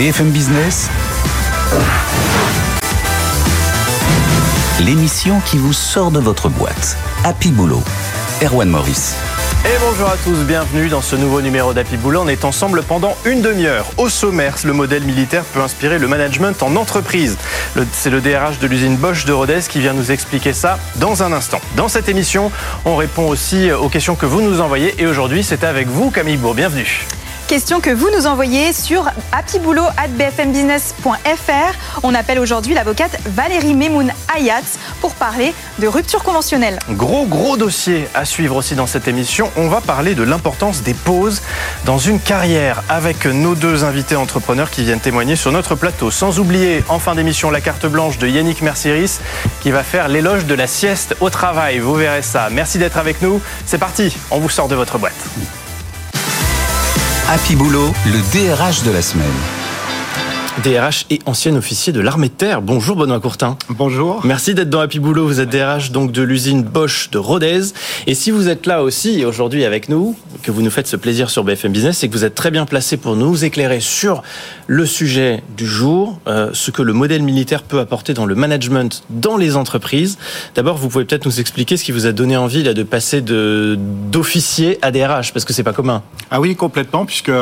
BFM Business, l'émission qui vous sort de votre boîte. Happy Boulot. Erwan Maurice. Et bonjour à tous, bienvenue dans ce nouveau numéro d'Happy Boulot. On est ensemble pendant une demi-heure. Au sommaire, le modèle militaire peut inspirer le management en entreprise. C'est le DRH de l'usine Bosch de Rodez qui vient nous expliquer ça dans un instant. Dans cette émission, on répond aussi aux questions que vous nous envoyez. Et aujourd'hui, c'est avec vous, Camille Bourg. Bienvenue. Question que vous nous envoyez sur happyboulot.bfmbusiness.fr. On appelle aujourd'hui l'avocate Valérie Memoun Ayat pour parler de rupture conventionnelle. Gros, gros dossier à suivre aussi dans cette émission. On va parler de l'importance des pauses dans une carrière avec nos deux invités entrepreneurs qui viennent témoigner sur notre plateau. Sans oublier en fin d'émission la carte blanche de Yannick Mercieris qui va faire l'éloge de la sieste au travail. Vous verrez ça. Merci d'être avec nous. C'est parti, on vous sort de votre boîte. Happy Boulot, le DRH de la semaine. DRH et ancien officier de l'armée de terre. Bonjour Benoît Courtin. Bonjour. Merci d'être dans Happy Boulot. Vous êtes DRH donc de l'usine Bosch de Rodez. Et si vous êtes là aussi aujourd'hui avec nous, que vous nous faites ce plaisir sur BFM Business, c'est que vous êtes très bien placé pour nous éclairer sur le sujet du jour, euh, ce que le modèle militaire peut apporter dans le management dans les entreprises. D'abord, vous pouvez peut-être nous expliquer ce qui vous a donné envie là, de passer de d'officier à DRH, parce que c'est pas commun. Ah oui, complètement, puisque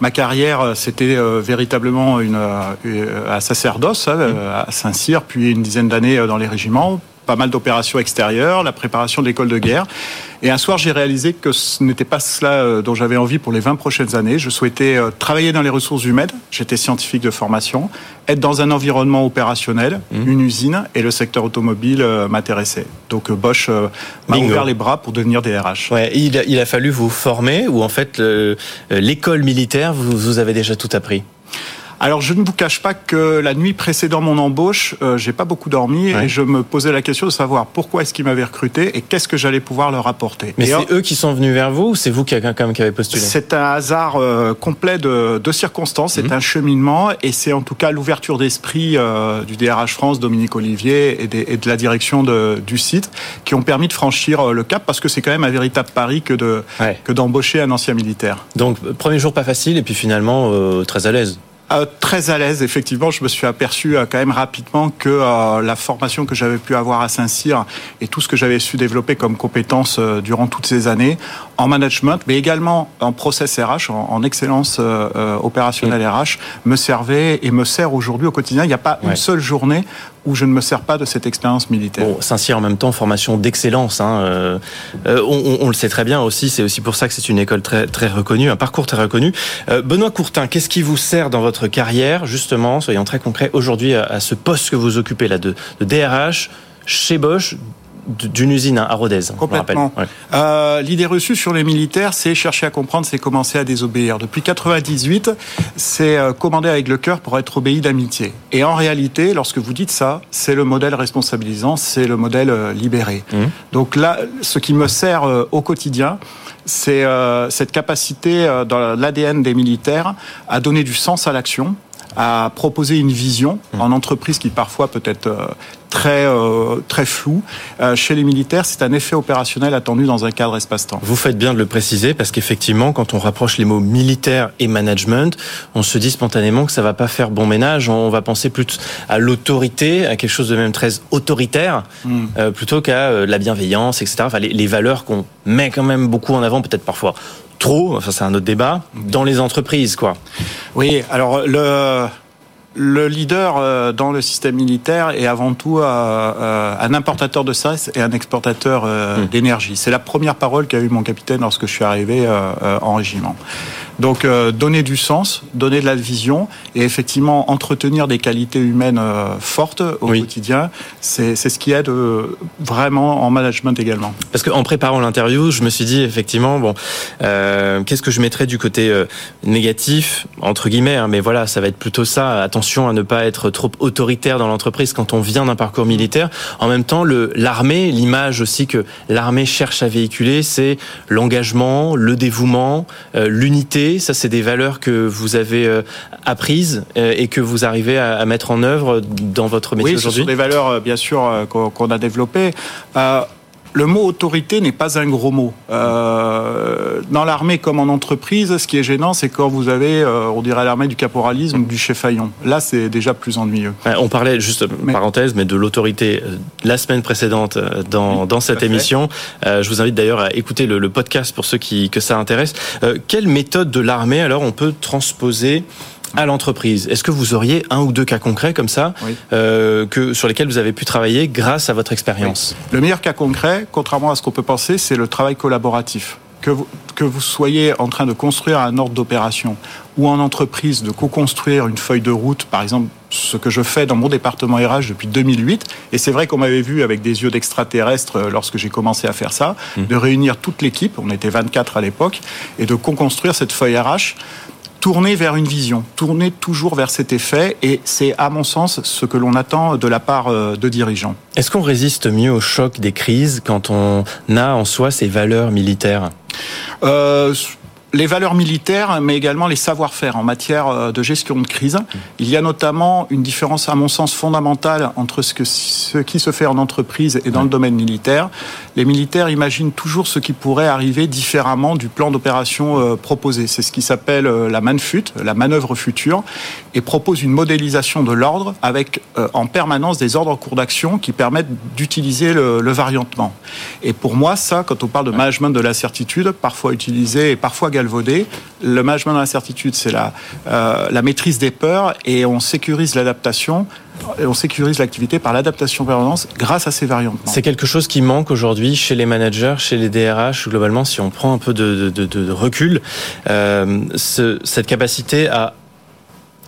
ma carrière, euh, c'était euh, véritablement une, euh, sacerdoce, hein, à Saint-Cyr, puis une dizaine d'années dans les régiments, pas mal d'opérations extérieures, la préparation de l'école de guerre. Et un soir, j'ai réalisé que ce n'était pas cela euh, dont j'avais envie pour les 20 prochaines années. Je souhaitais euh, travailler dans les ressources humaines. J'étais scientifique de formation. Être dans un environnement opérationnel, mmh. une usine, et le secteur automobile euh, m'intéressait. Donc Bosch m'a ouvert les bras pour devenir DRH. Ouais, il, a, il a fallu vous former, ou en fait, l'école militaire, vous, vous avez déjà tout appris? Alors je ne vous cache pas que la nuit précédant mon embauche, euh, j'ai pas beaucoup dormi et je me posais la question de savoir pourquoi est-ce qu'ils m'avaient recruté et qu'est-ce que j'allais pouvoir leur apporter. Mais c'est eux qui sont venus vers vous ou c'est vous qui, quand même, qui avez postulé? C'est un hasard euh, complet de, de, circonstances, c'est mhm. un cheminement et c'est en tout cas l'ouverture d'esprit euh, du DRH France, Dominique Olivier et, des, et de la direction de, du site qui ont permis de franchir le cap parce que c'est quand même un véritable pari que de que d'embaucher un ancien militaire. Donc premier jour pas facile et puis finalement très à l'aise. Euh, très à l'aise, effectivement. Je me suis aperçu euh, quand même rapidement que euh, la formation que j'avais pu avoir à Saint-Cyr et tout ce que j'avais su développer comme compétences durant toutes ces années en management, mais également en process RH, en, excellence opérationnelle RH, me servait et me sert aujourd'hui au quotidien. Il n'y a pas une seule journée où je ne me sers pas de cette expérience militaire. Bon, Saint-Cyr en même temps, formation d'excellence. Hein, euh, euh, on, on, le sait très bien aussi, c'est aussi pour ça que c'est une école très, très reconnue, un parcours très reconnu. Euh, Benoît Courtin, qu'est-ce qui vous sert dans votre carrière, justement, soyons très concrets, aujourd'hui à, à, ce poste que vous occupez là de, de DRH chez Bosch d'une usine à Rodez. Complètement. Euh, L'idée reçue sur les militaires, c'est chercher à comprendre, c'est commencer à désobéir. Depuis 98, c'est euh, commander avec le cœur pour être obéi d'amitié. Et en réalité, lorsque vous dites ça, c'est le modèle responsabilisant, c'est le modèle euh, libéré. Mmh. Donc là, ce qui me sert au quotidien, c'est cette capacité dans l'ADN des militaires à donner du sens à l'action, à proposer une vision mmh. en entreprise qui parfois peut être très euh, très flou. Euh, chez les militaires, c'est un effet opérationnel attendu dans un cadre espace-temps. Vous faites bien de le préciser parce qu'effectivement, quand on rapproche les mots militaire et management, on se dit spontanément que ça va pas faire bon ménage. On va penser plus à l'autorité, à quelque chose de même très autoritaire, hmm. euh, plutôt qu'à euh, la bienveillance, etc. Enfin, les, les valeurs qu'on met quand même beaucoup en avant, peut-être parfois trop. Enfin, c'est un autre débat dans les entreprises, quoi. Oui. Alors le le leader euh, dans le système militaire est avant tout euh, euh, un importateur de stress et un exportateur hmm. d'énergie. C'est la première parole qu'a eu mon capitaine lorsque je suis arrivé en régiment. Donc donner du sens, donner de la vision et effectivement entretenir des qualités humaines fortes au quotidien, c'est ce qui aide vraiment en management également. Parce qu'en préparant l'interview, je me suis dit effectivement bon, qu'est-ce que je mettrais du côté négatif entre guillemets, hein, mais voilà, ça va être plutôt ça. Attention à ne pas être trop autoritaire dans l'entreprise quand on vient d'un parcours militaire. En même temps, l'armée, l'image aussi que l'armée cherche à véhiculer, c'est l'engagement, le dévouement, euh, Ça, c'est des valeurs que vous avez euh, apprises euh, et que vous arrivez à, à, mettre en œuvre dans votre métier oui, aujourd'hui. Oui, ce sont des valeurs, bien sûr, qu'on a développées le mot autorité n'est pas un gros mot. Euh, dans l'armée comme en entreprise, ce qui est gênant, c'est quand vous avez, euh, on dirait l'armée du caporalisme ou du chef-faillon. Là, c'est déjà plus ennuyeux. On parlait, juste parenthèse, mais de l'autorité euh, la semaine précédente dans, dans cette émission. je vous invite d'ailleurs à écouter le, le, podcast pour ceux qui, que ça intéresse. quelle méthode de l'armée, alors, on peut transposer à l'entreprise. Est-ce que vous auriez un ou deux cas concrets comme ça euh, que, sur lesquels vous avez pu travailler grâce à votre expérience? Le meilleur cas concret, contrairement à ce qu'on peut penser, c'est le travail collaboratif. Que vous, que vous soyez en train de construire un ordre d'opération ou en entreprise de co-construire une feuille de route, par exemple ce que je fais dans mon département RH depuis 2008, et c'est vrai qu'on m'avait vu avec des yeux d'extraterrestre euh, lorsque j'ai commencé à faire ça, mmh. de réunir toute l'équipe, on était 24 à l'époque, et de co-construire cette feuille RH tourner vers une vision, tourner toujours vers cet effet, et c'est à mon sens ce que l'on attend de la part euh, de dirigeants. Est-ce qu'on résiste mieux au choc des crises quand on a en soi ces valeurs militaires? Euh, les valeurs militaires, mais également les savoir-faire en matière euh, de gestion de crise. Il y a notamment une différence, à mon sens, fondamentale entre ce, que, ce qui se fait en entreprise et dans le domaine militaire. Les militaires imaginent toujours ce qui pourrait arriver différemment du plan d'opération euh, proposé. C'est ce qui s'appelle euh, la manfut, la manœuvre future, et propose une modélisation de l'ordre avec en permanence des ordres cours d'action qui permettent d'utiliser le, le variantement. Et pour moi, ça, quand on parle de management de l'incertitude, parfois utilisé et parfois le management de l'incertitude, c'est la, euh, la maîtrise des peurs et on sécurise l'adaptation et on sécurise l'activité par l'adaptation permanente grâce à ces variantes. C'est quelque chose qui manque aujourd'hui chez les managers, chez les DRH, globalement, si on prend un peu de, recul, euh, ce, cette capacité à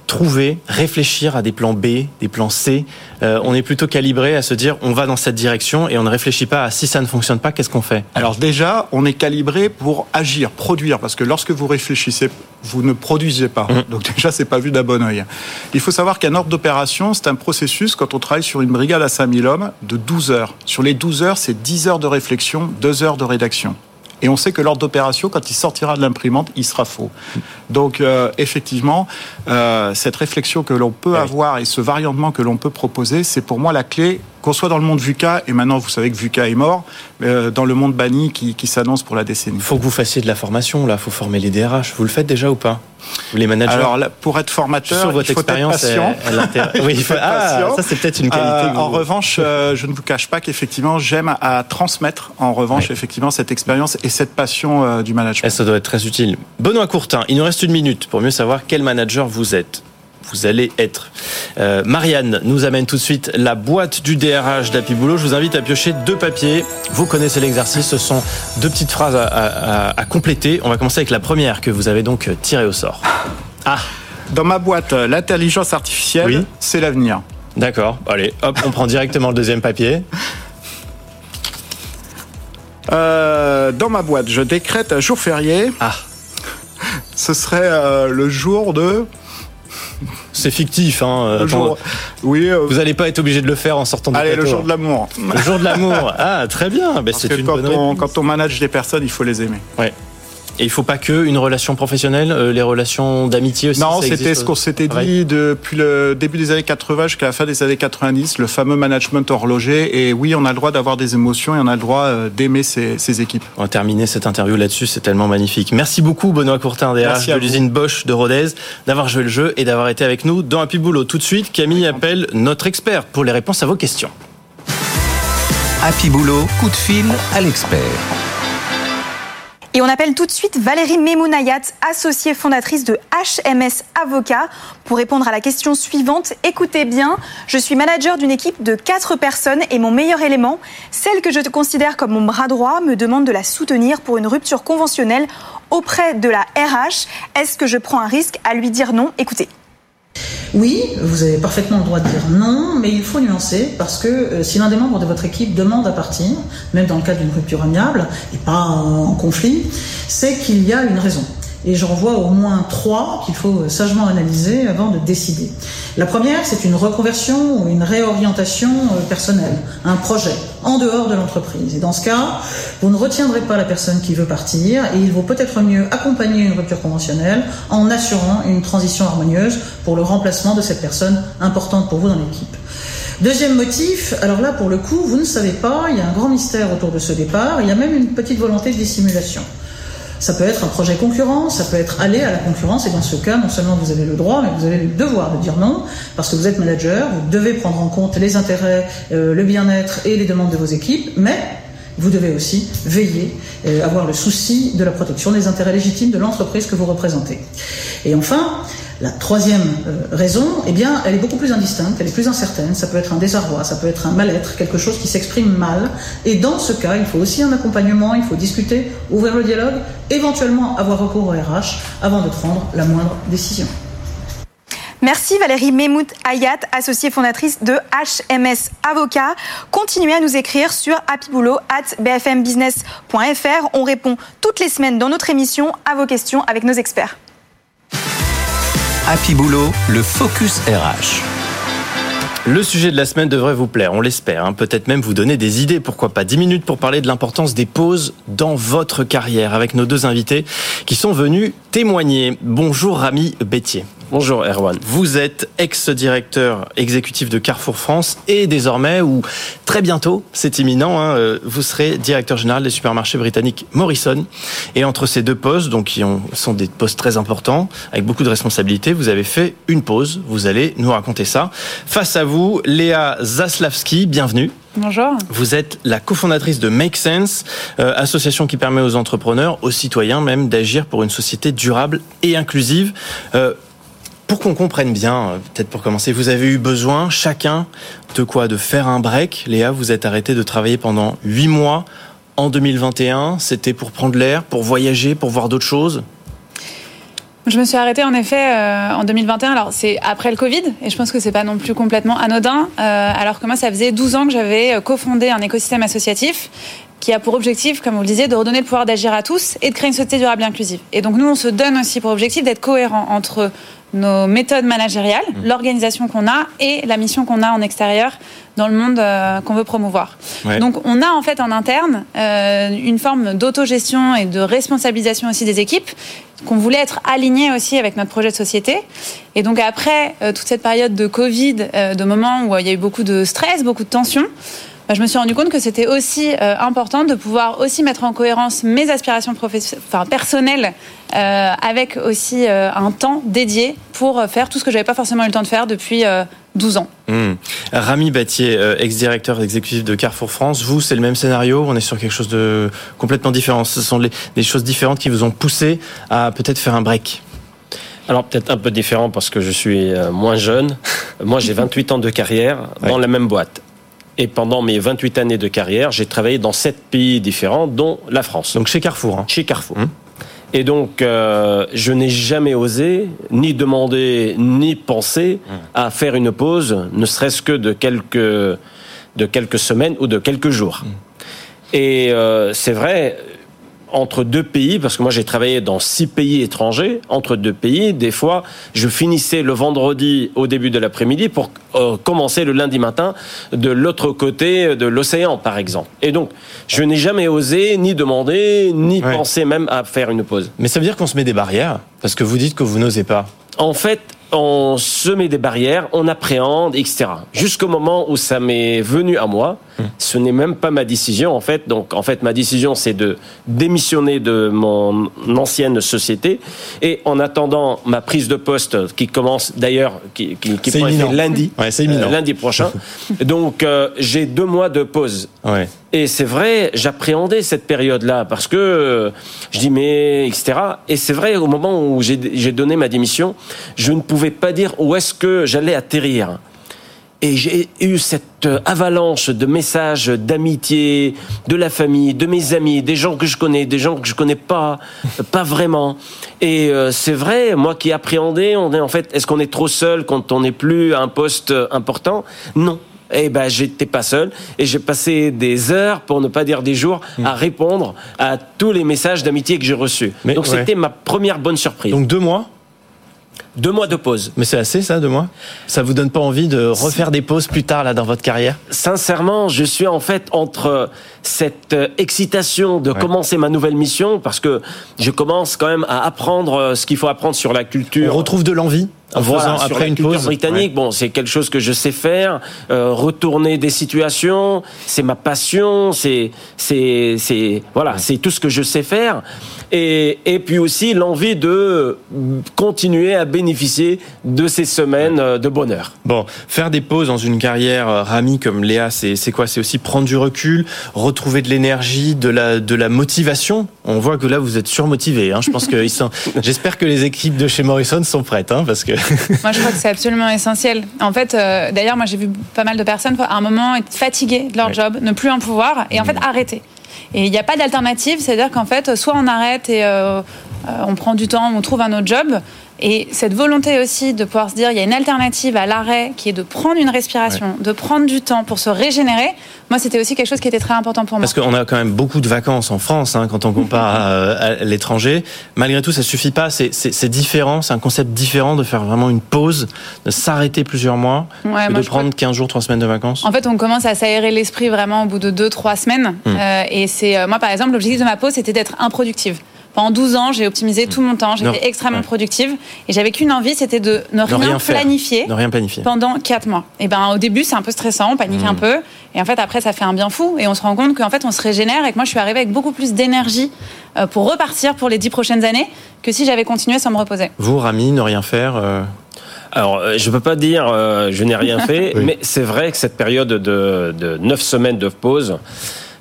trouver, réfléchir à des plans B, des plans C. Euh, on est plutôt calibré à se dire on va dans cette direction et on ne réfléchit pas à si ça ne fonctionne pas, qu'est-ce qu'on fait? Alors déjà, on est calibré pour agir, produire, parce que lorsque vous réfléchissez, vous ne produisez pas. Mmh. Donc déjà, c'est pas vu d'un bon oeil. Il faut savoir qu'un ordre d'opération, c'est un processus quand on travaille sur une brigade à 5000 hommes de 12 heures. Sur les 12 heures, c'est 10 heures de réflexion, 2 heures de rédaction. Et on sait que l'ordre d'opération, quand il sortira de l'imprimante, il sera faux. Donc euh, effectivement, euh, cette réflexion que l'on peut avoir et ce variantement que l'on peut proposer, c'est pour moi la clé qu'on soit dans le monde VUCA, et maintenant vous savez que VUCA est mort, euh, dans le monde banni qui, qui s'annonce pour la décennie. Il faut que vous fassiez de la formation, là, il faut former les DRH. Vous le faites déjà ou pas les managers Alors, là, pour être formateur, Sur votre il faut expérience, être patient. oui, il faut... ah, ça c'est peut-être une qualité. Euh, en revanche, euh, je ne vous cache pas qu'effectivement, j'aime à transmettre, en revanche, ouais. effectivement, cette expérience et cette passion euh, du management. Et ça doit être très utile. Benoît Courtin, il nous reste une minute pour mieux savoir quel manager vous êtes vous allez être. Euh, Marianne nous amène tout de suite la boîte du DRH d'Happy Boulot. Je vous invite à piocher deux papiers. Vous connaissez l'exercice. Ce sont deux petites phrases à, à, à, compléter. On va commencer avec la première que vous avez donc tirée au sort. Ah Dans ma boîte, l'intelligence artificielle, oui. c'est l'avenir. D'accord. Allez, hop, on prend directement le deuxième papier. Euh, dans ma boîte, je décrète un jour férié. Ah. Ce serait euh, le jour de c'est fictif. Hein. Le jour... Oui. Euh... Vous n'allez pas être obligé de le faire en sortant du Allez, plateau. le jour de l'amour. Le jour de l'amour. Ah, très bien. Ben, c'est une quand bonne on, Quand on manage des personnes, il faut les aimer. Ouais. Et il faut pas que une relation professionnelle, euh, les relations d'amitié aussi. Non, c'était ce qu'on s'était dit depuis le début des années 80 jusqu'à la fin des années 90, le fameux management horloger. Et oui, on a le droit d'avoir des émotions et on a le droit euh, d'aimer ses, ses, équipes. On va terminer cette interview là-dessus, c'est tellement magnifique. Merci beaucoup Benoît Courtin, DRH de l'usine Bosch de Rodez, d'avoir joué le jeu et d'avoir été avec nous dans Happy Boulot. Tout de suite, Camille appelle notre expert pour les réponses à vos questions. Happy Boulot, coup de fil à l'expert. Et on appelle tout de suite Valérie Memounayat, associée fondatrice de HMS Avocat, pour répondre à la question suivante. Écoutez bien, je suis manager d'une équipe de 4 personnes et mon meilleur élément, celle que je considère comme mon bras droit, me demande de la soutenir pour une rupture conventionnelle auprès de la RH. Est-ce que je prends un risque à lui dire non? Écoutez. Oui, vous avez parfaitement le droit de dire non, mais il faut nuancer parce que euh, si l'un des membres de votre équipe demande à partir, même dans le cadre d'une rupture amiable et pas en conflit, c'est qu'il y a une raison. Et j'en vois au moins trois qu'il faut sagement analyser avant de décider. La première, c'est une reconversion ou une réorientation personnelle, un projet en dehors de l'entreprise. Et dans ce cas, vous ne retiendrez pas la personne qui veut partir et il vaut peut-être mieux accompagner une rupture conventionnelle en assurant une transition harmonieuse pour le remplacement de cette personne importante pour vous dans l'équipe. Deuxième motif, alors là pour le coup, vous ne savez pas, il y a un grand mystère autour de ce départ, il y a même une petite volonté de dissimulation. Ça peut être un projet concurrent, ça peut être aller à la concurrence, et dans ce cas, non seulement vous avez le droit, mais vous avez le devoir de dire non, parce que vous êtes manager, vous devez prendre en compte les intérêts, euh, le bien-être et les demandes de vos équipes, mais vous devez aussi veiller, euh, avoir le souci de la protection des intérêts légitimes de l'entreprise que vous représentez. Et enfin, la troisième euh, raison, eh bien, elle est beaucoup plus indistincte, elle est plus incertaine. Ça peut être un désarroi, ça peut être un mal-être, quelque chose qui s'exprime mal. Et dans ce cas, il faut aussi un accompagnement, il faut discuter, ouvrir le dialogue, éventuellement avoir recours au RH avant de prendre la moindre décision. Merci Valérie Memout Ayat, associée fondatrice de HMS Avocat. Continuez à nous écrire sur happyboulot at bfmbusiness.fr. On répond toutes les semaines dans notre émission à vos questions avec nos experts. Happy Boulot, le Focus RH. Le sujet de la semaine devrait vous plaire, on l'espère. Hein. Peut-être même vous donner des idées, pourquoi pas. 10 minutes pour parler de l'importance des pauses dans votre carrière avec nos deux invités qui sont venus témoigner. Bonjour Rami Bétier. Bonjour Erwan. Vous êtes ex-directeur exécutif de Carrefour France et désormais, ou très bientôt, c'est imminent, hein, euh, vous serez directeur général des supermarchés britanniques Morrison. Et entre ces deux postes, donc qui ont, sont des postes très importants, avec beaucoup de responsabilités, vous avez fait une pause. Vous allez nous raconter ça. Face à vous, Léa Zaslavski, bienvenue. Bonjour. Vous êtes la cofondatrice de Make Sense, euh, association qui permet aux entrepreneurs, aux citoyens même, d'agir pour une société durable et inclusive. Euh, pour qu'on comprenne bien, euh, peut-être pour commencer, vous avez eu besoin chacun de quoi De faire un break. Léa, vous êtes arrêté de travailler pendant huit mois en 2021. C'était pour prendre l'air, pour voyager, pour voir d'autres choses je me suis arrêtée en effet euh, en 2021. Alors c'est après le Covid et je pense que c'est pas non plus complètement anodin. Euh, alors que moi ça faisait 12 ans que j'avais cofondé un écosystème associatif qui a pour objectif, comme vous le disiez, de redonner le pouvoir d'agir à tous et de créer une société durable et inclusive. Et donc nous on se donne aussi pour objectif d'être cohérent entre nos méthodes managériales, mmh. l'organisation qu'on a et la mission qu'on a en extérieur dans le monde euh, qu'on veut promouvoir. Donc on a en fait en interne euh, une forme d'autogestion et de responsabilisation aussi des équipes qu'on voulait être aligné aussi avec notre projet de société. Et donc après euh, toute cette période de Covid, de moments où il y a eu beaucoup de stress, beaucoup de tensions, je me suis rendu compte que c'était aussi euh, important de pouvoir aussi mettre en cohérence mes aspirations enfin, personnelles euh, avec aussi euh, un temps dédié pour faire tout ce que j'avais pas forcément eu le temps de faire depuis 12 ans. Mmh. Rami Battier, ex-directeur exécutif de Carrefour France, vous, c'est le même scénario On est sur quelque chose de complètement différent? Ce sont des choses différentes qui vous ont poussé à peut-être faire un break? Alors peut-être un peu différent parce que je suis moins jeune. Moi j'ai 28 ans de carrière dans la même boîte. Et pendant mes 28 années de carrière, j'ai travaillé dans sept pays différents, dont la France. Donc chez Carrefour. Hein. Chez Carrefour. Hum. Et donc, euh, je n'ai jamais osé ni demander ni penser hum. à faire une pause, ne serait-ce que de quelques, de quelques semaines ou de quelques jours. Hum. Et euh, c'est vrai, entre deux pays, parce que moi j'ai travaillé dans six pays étrangers, entre deux pays, des fois, je finissais le vendredi au début de l'après-midi pour euh, commencer le lundi matin de l'autre côté de l'océan, par exemple. Et donc, je n'ai jamais osé ni demander, ni penser même à faire une pause. Mais ça veut dire qu'on se met des barrières, parce que vous dites que vous n'osez pas. En fait, on se met des barrières, on appréhende, etc. Jusqu'au moment où ça m'est venu à moi. Hum. Ce n'est même pas ma décision, en fait. Donc, en fait, ma décision, c'est de démissionner de mon ancienne société. Et en attendant ma prise de poste, qui commence d'ailleurs, qui, qui, qui lundi, ouais, euh, lundi prochain. Donc, euh, j'ai deux mois de pause. Ouais. Et c'est vrai, j'appréhendais cette période-là parce que euh, je dis mais etc. Et c'est vrai, au moment où j'ai donné ma démission, je ne pouvais pas dire où est-ce que j'allais atterrir. Et j'ai eu cette euh, avalanche de messages d'amitié, de la famille, de mes amis, des gens que je connais, des gens que je connais pas, pas vraiment. Et euh, c'est vrai, moi qui appréhendais, on est en fait, est-ce qu'on est trop seul quand on n'est plus à un poste important? Non eh ben j'étais pas seul et j'ai passé des heures, pour ne pas dire des jours, à hmm. répondre à tous les messages d'amitié que j'ai reçus. Donc c'était ma première bonne surprise. Donc deux mois? Deux mois de pause. Mais c'est assez ça, deux mois? Ça vous donne pas envie de refaire des pauses plus tard là dans votre carrière? Sincèrement, je suis en fait entre cette euh, excitation de commencer ma nouvelle mission parce que je commence quand même à apprendre euh, ce qu'il faut apprendre sur la culture. On retrouve de l'envie en voilà, faisant sur après une pause. britannique, bon, c'est quelque chose que je sais faire. Euh, retourner des situations, c'est ma passion, c'est c'est c'est voilà, c'est tout ce que je sais faire. Et et puis aussi l'envie de continuer à bénéficier de ces semaines euh, de bonheur. Bon, faire des pauses dans une carrière, euh, Rami, comme Léa, c'est c'est quoi? C'est aussi prendre du recul, retrouver de l'énergie, de la, de la motivation? On voit que là, vous êtes surmotivé. Hein. Je pense que. J'espère que les équipes de chez Morrison sont prêtes, hein, parce que. Moi, je crois que c'est absolument essentiel. En fait, euh, d'ailleurs, moi, j'ai vu pas mal de personnes à un moment être fatiguées de leur Ouais. job, ne plus en pouvoir, et en fait arrêter. Et il n'y a pas d'alternative, c'est-à-dire qu'en fait, soit on arrête et euh, euh, on prend du temps, on trouve un autre job. Et cette volonté aussi de pouvoir se dire, il y a une alternative à l'arrêt qui est de prendre une respiration, de prendre du temps pour se régénérer. Moi, c'était aussi quelque chose qui était très important pour moi. Parce qu'on a quand même beaucoup de vacances en France, hein, quand on compare à, à l'étranger. Malgré tout, ça suffit pas. C'est- différent, c'est un concept différent de faire vraiment une pause, de s'arrêter plusieurs mois, Ouais, que moi, de prendre 15 jours, 3 semaines de vacances. En fait, on commence à s'aérer l'esprit vraiment au bout de 2-3 semaines. Hmm. Euh, et c'est euh, moi, par exemple, l'objectif de ma pause, c'était d'être improductive. Pendant 12 ans, j'ai optimisé tout mon temps, j'étais extrêmement Ouais. productive et j'avais qu'une envie, c'était de ne rien, rien faire. planifier Ne rien planifier. pendant 4 mois. Et ben au début, c'est un peu stressant, on panique Hmm. un peu et en fait après ça fait un bien fou et on se rend compte qu'en fait on se régénère et que moi je suis arrivée avec beaucoup plus d'énergie euh, pour repartir pour les 10 prochaines années que si j'avais continué sans me reposer. Vous, Rami, ne rien faire. euh, Alors, euh, je peux pas dire euh, je n'ai rien fait, Oui. mais c'est vrai que cette période de, de 9 semaines de pause,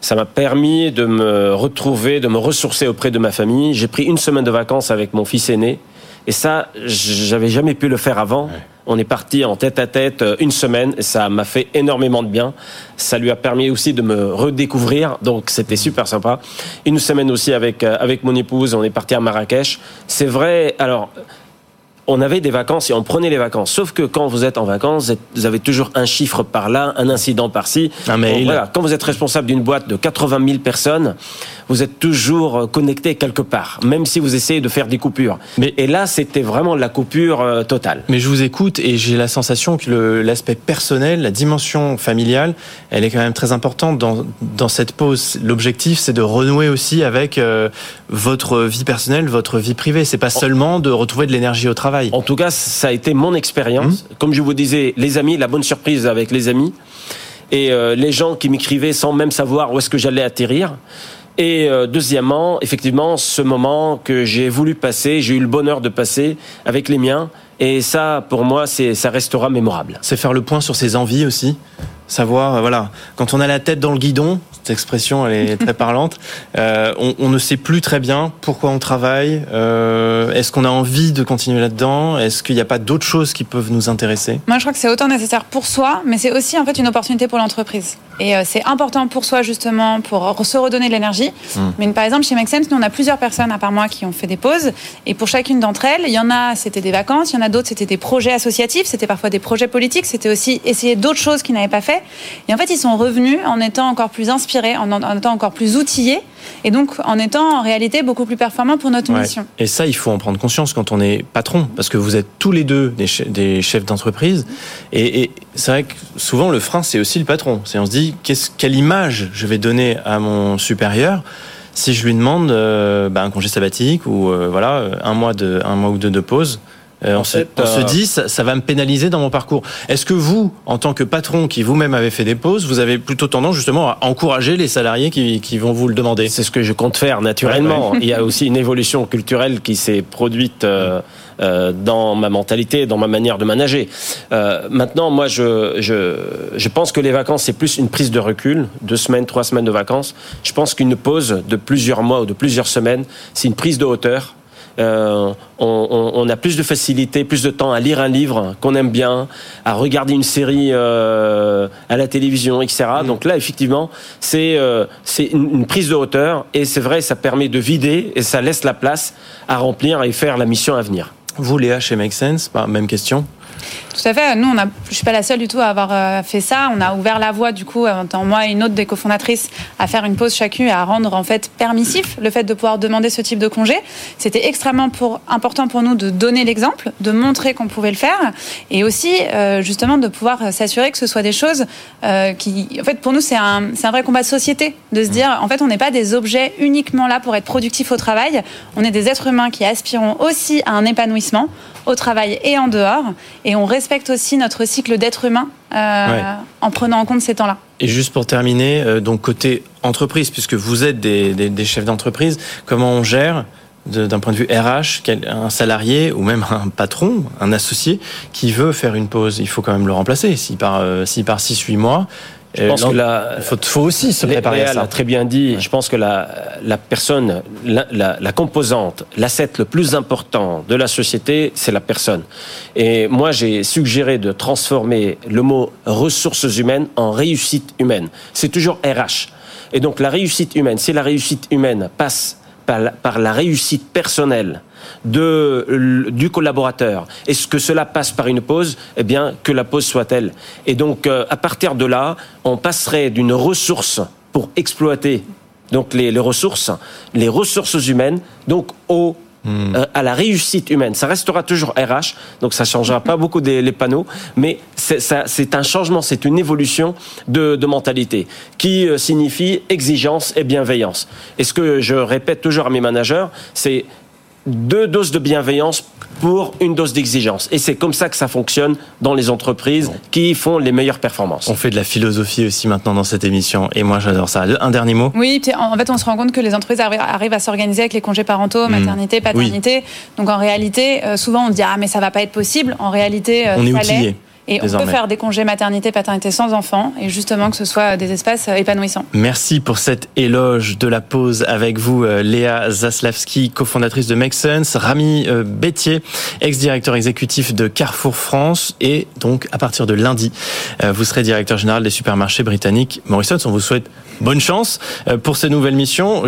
ça m'a permis de me retrouver, de me ressourcer auprès de ma famille. J'ai pris une semaine de vacances avec mon fils aîné, et ça, j'avais jamais pu le faire avant. On est parti en tête à tête euh, une semaine, et ça m'a fait énormément de bien. Ça lui a permis aussi de me redécouvrir, donc c'était super sympa. Une semaine aussi avec euh, avec mon épouse, on est parti à Marrakech. C'est vrai. Alors on avait des vacances et on prenait les vacances. Sauf que quand vous êtes en vacances, vous avez toujours un chiffre par là, un incident par-ci. Un mail. Bon, voilà. Quand vous êtes responsable d'une boîte de 80 000 personnes, vous êtes toujours euh, connecté quelque part, même si vous essayez de faire des coupures. Mais- et là, c'était vraiment la coupure euh, totale. Mais je vous écoute et j'ai la sensation que l'aspect personnel, la dimension familiale, elle est quand même très importante dans, dans cette pause. L'objectif, c'est de renouer aussi avec euh, votre vie personnelle, votre vie privée. C'est pas seulement de retrouver de l'énergie au travail. En tout cas, ça a été mon expérience. Comme je vous disais, les amis, la bonne surprise avec les amis. Et euh, les gens qui m'écrivaient sans même savoir où est-ce que j'allais atterrir. Et euh, deuxièmement, effectivement, ce moment que j'ai voulu passer, j'ai eu le bonheur de passer avec les miens. Et ça, pour moi, c'est, ça restera mémorable. C'est faire le point sur ses envies aussi. Savoir, euh, voilà, quand on a la tête dans le guidon, cette expression, elle est très parlante, euh, on, on ne sait plus très bien pourquoi on travaille. Euh, Est-ce qu'on a envie de continuer là-dedans? Est-ce qu'il n'y a pas d'autres choses qui peuvent nous intéresser? Moi, je crois que c'est autant nécessaire pour soi, mais c'est aussi en fait une opportunité pour l'entreprise. Et euh, c'est important pour soi justement pour se redonner de l'énergie. Mais par exemple, chez Make Sense, nous on a plusieurs personnes à part moi qui ont fait des pauses. Et pour chacune d'entre elles, il y en a c'était des vacances, il y en a d'autres c'était des projets associatifs, c'était parfois des projets politiques, c'était aussi essayer d'autres choses qu'ils n'avaient pas fait. Et en fait, ils sont revenus en étant encore plus inspirés, en, en étant encore plus outillés, et donc en étant en réalité beaucoup plus performants pour notre Ouais. mission. Et ça, il faut en prendre conscience quand on est patron, parce que vous êtes tous les deux des, che- des chefs d'entreprise. Et, et c'est vrai que souvent, le frein, c'est aussi le patron. C'est on se dit, quelle image je vais donner à mon supérieur si je lui demande euh, bah, un congé sabbatique ou euh, voilà un mois de un mois ou deux de pause. Euh, on, se, fait, on se euh, dit ça, ça va me pénaliser dans mon parcours. Est-ce que vous, en tant que patron qui vous-même avez fait des pauses, vous avez plutôt tendance justement à encourager les salariés qui, qui vont vous le demander? C'est ce que je compte faire naturellement. Il y a aussi une évolution culturelle qui s'est produite euh, euh, dans ma mentalité, dans ma manière de manager. Euh, maintenant, moi, je, je, je pense que les vacances, c'est plus une prise de recul, deux semaines, trois semaines de vacances. Je pense qu'une pause de plusieurs mois ou de plusieurs semaines, c'est une prise de hauteur. Euh, on, on- on a plus de facilité, plus de temps à lire un livre qu'on aime bien, à regarder une série euh, à la télévision, etc. Donc là, effectivement, c'est euh, une prise de hauteur et c'est vrai, ça permet de vider et ça laisse la place à remplir et faire la mission à venir. Vous, Léa, chez Make Sense, bah, même question. Tout à fait. Nous, on a, je suis pas la seule du tout à avoir euh, fait ça. On a ouvert la voie, du coup, en moi et une autre des cofondatrices, à faire une pause chacune et à rendre en fait permissif le fait de pouvoir demander ce type de congé. C'était extrêmement pour, important pour nous de donner l'exemple, de montrer qu'on pouvait le faire, et aussi euh, justement de pouvoir s'assurer que ce soit des choses euh, qui, en fait, pour nous, c'est un, c'est un vrai combat de société, de se dire, en fait, on n'est pas des objets uniquement là pour être productifs au travail. On est des êtres humains qui aspirons aussi à un épanouissement au travail et en dehors. Et on respecte aussi notre cycle d'être humain euh, en prenant en compte ces temps-là. Et juste pour terminer, euh, donc côté entreprise, puisque vous êtes des, des, des chefs d'entreprise, comment on gère d'un point de vue RH, un salarié ou même un patron, un associé qui veut faire une pause, il faut quand même le remplacer. S'il part, euh, s'il part 6-8 mois, je pense que la, il faut, faut, aussi se préparer à ça. a très bien dit. Ouais. Je pense que la, la personne, la, la, la composante, l'asset le plus important de la société, c'est la personne. Et moi, j'ai suggéré de transformer le mot ressources humaines en réussite humaine. C'est toujours RH. Et donc la réussite humaine, si la réussite humaine passe par la, par la réussite personnelle, de, du collaborateur. Est-ce que cela passe par une pause Eh bien, que la pause soit elle. Et donc, euh, à partir de là, on passerait d'une ressource pour exploiter donc les, les, ressources, les ressources humaines, donc au Mmh. Euh, à la réussite humaine. Ça restera toujours RH, donc ça changera pas beaucoup des, les panneaux, mais c'est un changement, c'est une évolution de, de mentalité qui euh, signifie exigence et bienveillance. Et ce que je répète toujours à mes managers, c'est deux doses de bienveillance pour une dose d'exigence. Et c'est comme ça que ça fonctionne dans les entreprises bon. qui font les meilleures performances. On fait de la philosophie aussi maintenant dans cette émission. Et moi, j'adore ça. Un dernier mot Oui, en fait, on se rend compte que les entreprises arrivent à s'organiser avec les congés parentaux, maternité, paternité. Oui. Donc en réalité, euh, souvent on dit Ah, mais ça va pas être possible. En réalité, on est outillé. Et Désormais. on peut faire des congés maternité, paternité sans enfants, et justement que ce soit des espaces épanouissants. Merci pour cet éloge de la pause avec vous, euh, Léa Zaslavski, cofondatrice de Make Sense, Rami euh, Bétier, ex-directeur exécutif de Carrefour France, et donc à partir de lundi, euh, vous serez directeur général des supermarchés britanniques Morrisons. On vous souhaite bonne chance pour ces nouvelles missions.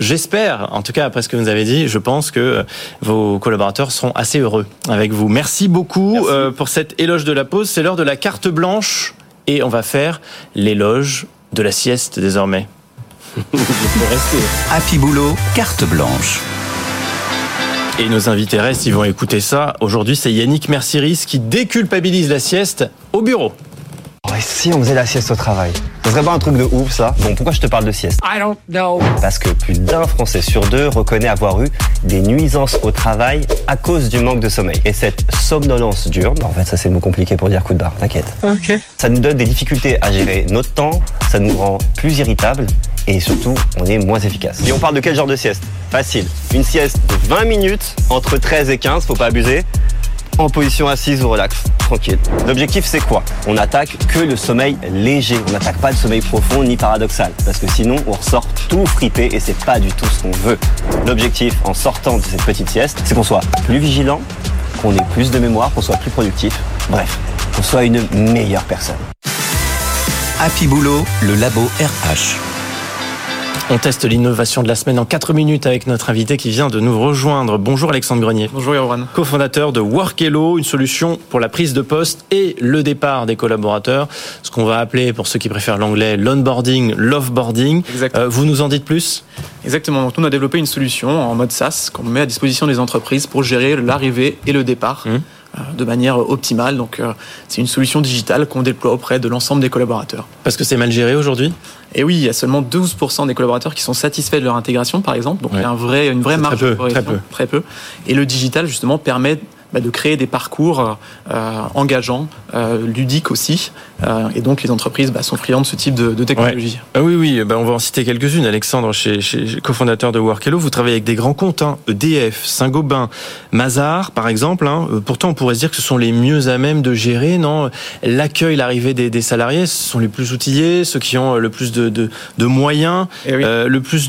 J'espère, en tout cas après ce que vous avez dit, je pense que vos collaborateurs seront assez heureux avec vous. Merci beaucoup Merci. pour cet éloge de la pause. C'est l'heure de la carte blanche et on va faire l'éloge de la sieste désormais. Happy Boulot, carte blanche. Et nos invités restent, ils vont écouter ça. Aujourd'hui, c'est Yannick Merciris qui déculpabilise la sieste au bureau. Et si on faisait la sieste au travail Ce serait pas un truc de ouf ça Bon, pourquoi je te parle de sieste? I don't know. Parce que plus d'un Français sur deux reconnaît avoir eu des nuisances au travail à cause du manque de sommeil. Et cette somnolence dure, en fait ça c'est le mot compliqué pour dire coup de barre, t'inquiète. Ok. Ça nous donne des difficultés à gérer notre temps, ça nous rend plus irritables et surtout on est moins efficace. Et on parle de quel genre de sieste? Facile. Une sieste de 20 minutes entre 13 et 15, faut pas abuser en position assise ou relax, L'objectif c'est quoi? On attaque que le sommeil léger, on n'attaque pas le sommeil profond ni paradoxal, parce que sinon on ressort tout fripé et c'est pas du tout ce qu'on veut. L'objectif en sortant de cette petite sieste, c'est qu'on soit plus vigilant, qu'on ait plus de mémoire, qu'on soit plus productif, bref, qu'on soit une meilleure personne. Happy Boulot, le labo RH. On teste l'innovation de la semaine en 4 minutes avec notre invité qui vient de nous rejoindre. Bonjour Alexandre Grenier. Bonjour Yoran. Co-fondateur de Workello, une solution pour la prise de poste et le départ des collaborateurs. Ce qu'on va appeler, pour ceux qui préfèrent l'anglais, l'onboarding, l'offboarding. Euh, vous nous en dites plus? Exactement. Donc, nous, on a développé une solution en mode SaaS qu'on met à disposition des entreprises pour gérer l'arrivée et le départ. Mmh de manière optimale. Donc c'est une solution digitale qu'on déploie auprès de l'ensemble des collaborateurs. Parce que c'est mal géré aujourd'hui? Et oui, il y a seulement 12% des collaborateurs qui sont satisfaits de leur intégration, par exemple. Donc ouais. il y a un vrai, une vraie marge très peu, très peu. très peu. Et le digital, justement, permet bah, de créer des parcours euh, engageants, euh, ludiques aussi. Euh, et donc les entreprises bah, sont friandes de ce type de, de technologie. Ouais. Ah oui, oui, bah, on va en citer quelques-unes. Alexandre, chez, chez cofondateur de Workello, vous travaillez avec des grands comptes, hein, EDF, Saint-Gobain, Mazar, par exemple. Hein. Pourtant, on pourrait se dire que ce sont les mieux à même de gérer, non? L'accueil, l'arrivée des, des, salariés, ce sont les plus outillés, ceux qui ont le plus de, de, de moyens, oui. le plus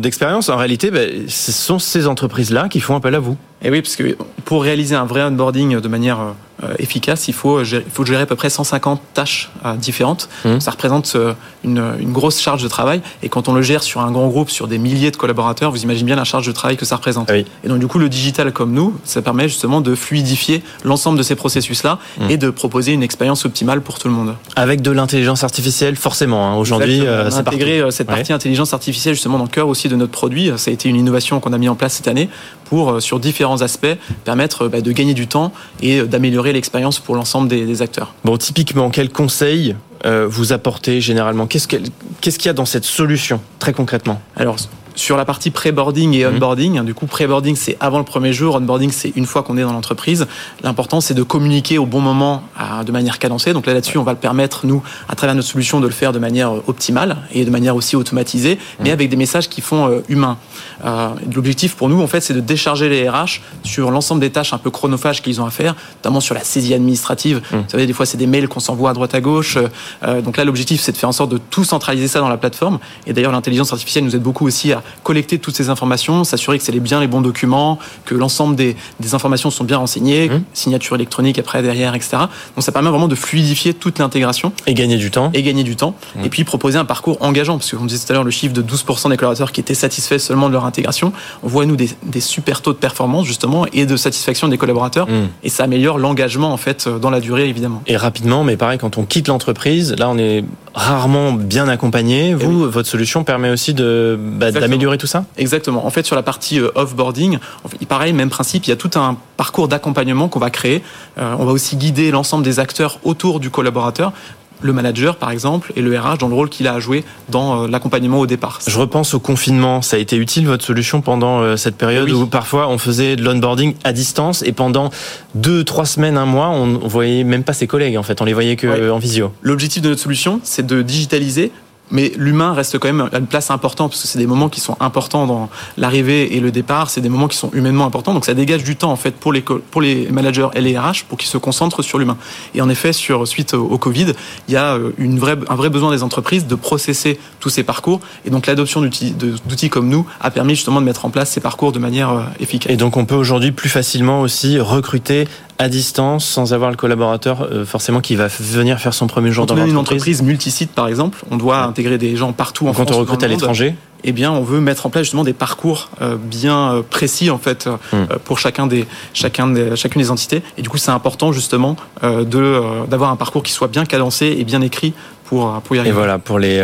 d'expérience. en réalité, ce sont ces entreprises-là qui font appel à vous. Et oui, parce que pour réaliser un vrai onboarding de manière euh, efficace, il faut, gérer, il faut gérer à peu près 150 tâches euh, différentes. Mmh. Ça représente euh, une, une grosse charge de travail. Et quand on le gère sur un grand groupe, sur des milliers de collaborateurs, vous imaginez bien la charge de travail que ça représente. Ah oui. Et donc du coup, le digital comme nous, ça permet justement de fluidifier l'ensemble de ces processus-là Mmh. et de proposer une expérience optimale pour tout le monde. Avec de l'intelligence artificielle, forcément. hein. Aujourd'hui, euh, c'est intégré euh, cette Ouais. partie intelligence artificielle justement dans le cœur aussi de notre produit. Ça a été une innovation qu'on a mis en place cette année pour, euh, sur différents aspects, permettre euh, bah, de gagner du temps et euh, d'améliorer l'expérience pour l'ensemble des, des acteurs. Bon, typiquement, quels conseils euh, vous apportez généralement? Qu'est-ce qu'il y a dans cette solution, très concrètement? Alors, sur la partie pré-boarding et Mhm. onboarding, du coup, pré-boarding, c'est avant le premier jour, onboarding, c'est une fois qu'on est dans l'entreprise. L'important, c'est de communiquer au bon moment à- de manière cadencée. Donc là, là-dessus, on va le permettre, nous, à travers notre solution, de le faire de manière euh, optimale et de manière aussi automatisée, mais avec des messages qui font euh, humains. Euh, L'objectif pour nous, en fait, c'est de décharger les RH sur l'ensemble des tâches un peu chronophages qu'ils ont à faire, notamment sur la saisie administrative. Vous savez, des fois, c'est des mails qu'on s'envoie à droite à gauche. Euh, donc là, l'objectif, c'est de faire en sorte de tout centraliser ça dans la plateforme. Et d'ailleurs, l'intelligence artificielle nous aide beaucoup aussi à collecter toutes ces informations, s'assurer que c'est les- bien les bons documents, que l'ensemble des, des informations sont bien renseignées, Mhm. signature électronique après, derrière, etc. Donc ça permet vraiment de fluidifier toute l'intégration Et gagner du temps et gagner du temps. Et puis proposer un parcours engageant, parce que comme disait tout à l'heure, le chiffre de 12% des collaborateurs qui étaient satisfaits seulement de leur intégration, on voit nous des, des super taux de performance justement et de satisfaction des collaborateurs, Mm. et ça améliore l'engagement en fait dans la durée évidemment. et rapidement, mais pareil, quand on quitte l'entreprise, là, on est rarement bien accompagné. Vous, votre solution permet aussi de bah, Exactement. D'améliorer tout ça Exactement. En fait, sur la partie euh, offboarding, en fait, pareil, même principe, il y a tout un parcours d'accompagnement qu'on va créer. Euh, on va aussi guider l'ensemble des acteurs autour du collaborateur, le manager par exemple, et le RH dans le rôle qu'il a à jouer dans euh, l'accompagnement au départ. Je repense au confinement. Ça a été utile votre solution pendant cette période Oui. où parfois on faisait de l'onboarding à distance et pendant deux, trois semaines, un mois, on, voyait même pas ses collègues en fait. On les voyait que Ouais. en visio. L'objectif de notre solution, c'est de digitaliser. Mais l'humain reste quand même une place importante parce que c'est des moments qui sont importants dans l'arrivée et le départ. C'est des moments qui sont humainement importants. Donc ça dégage du temps en fait pour les pour les managers et les RH pour qu'ils se concentrent sur l'humain. Et en effet, suite au, Covid, il y a euh, une vraie un vrai besoin des entreprises de processer tous ces parcours. Et donc l'adoption d'outils comme nous a permis justement de mettre en place ces parcours de manière euh, efficace. Et donc on peut aujourd'hui plus facilement aussi recruter à distance sans avoir le collaborateur euh, forcément qui va venir faire son premier jour Quand dans on est une l'entreprise. entreprise multisite, par exemple, on doit intégrer des gens partout en Quand France. on ou recrute à l'étranger, eh bien, on veut mettre en place justement des parcours euh, bien euh, précis en fait Hmm. euh, pour chacun des, chacun des, chacune des entités. Et du coup, c'est important justement de d'avoir un parcours qui soit bien cadencé et bien écrit pour pour y Et arriver. voilà, pour les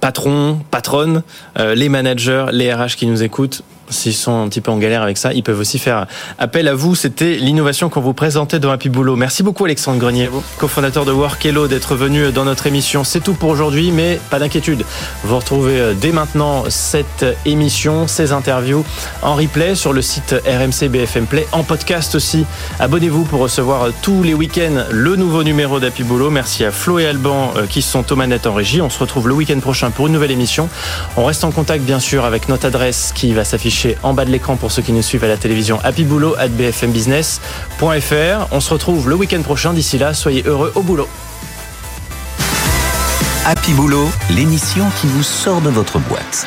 patrons, patronnes, les managers, les RH qui nous écoutent, s'ils sont un petit peu en galère avec ça, ils peuvent aussi faire appel à vous. C'était l'innovation qu'on vous présentait dans Happy Boulot. Merci beaucoup Alexandre Grenier, cofondateur de Workello, d'être venu dans notre émission. C'est tout pour aujourd'hui, mais pas d'inquiétude. Vous retrouvez euh, dès maintenant cette émission, ces interviews en replay sur le site RMC BFM Play, en podcast aussi. Abonnez-vous pour recevoir euh, tous les week-ends le nouveau numéro d'Happy Boulot. Merci à Flo et Alban euh, qui sont aux manettes en régie. On se retrouve le week-end prochain pour une nouvelle émission. On reste en contact bien sûr avec notre adresse qui va s'afficher en bas de l'écran pour ceux qui nous suivent à la télévision happyboulot at bfmbusiness.fr. On se retrouve le week-end prochain. D'ici là, soyez heureux au boulot. Happy Boulot, l'émission qui vous sort de votre boîte.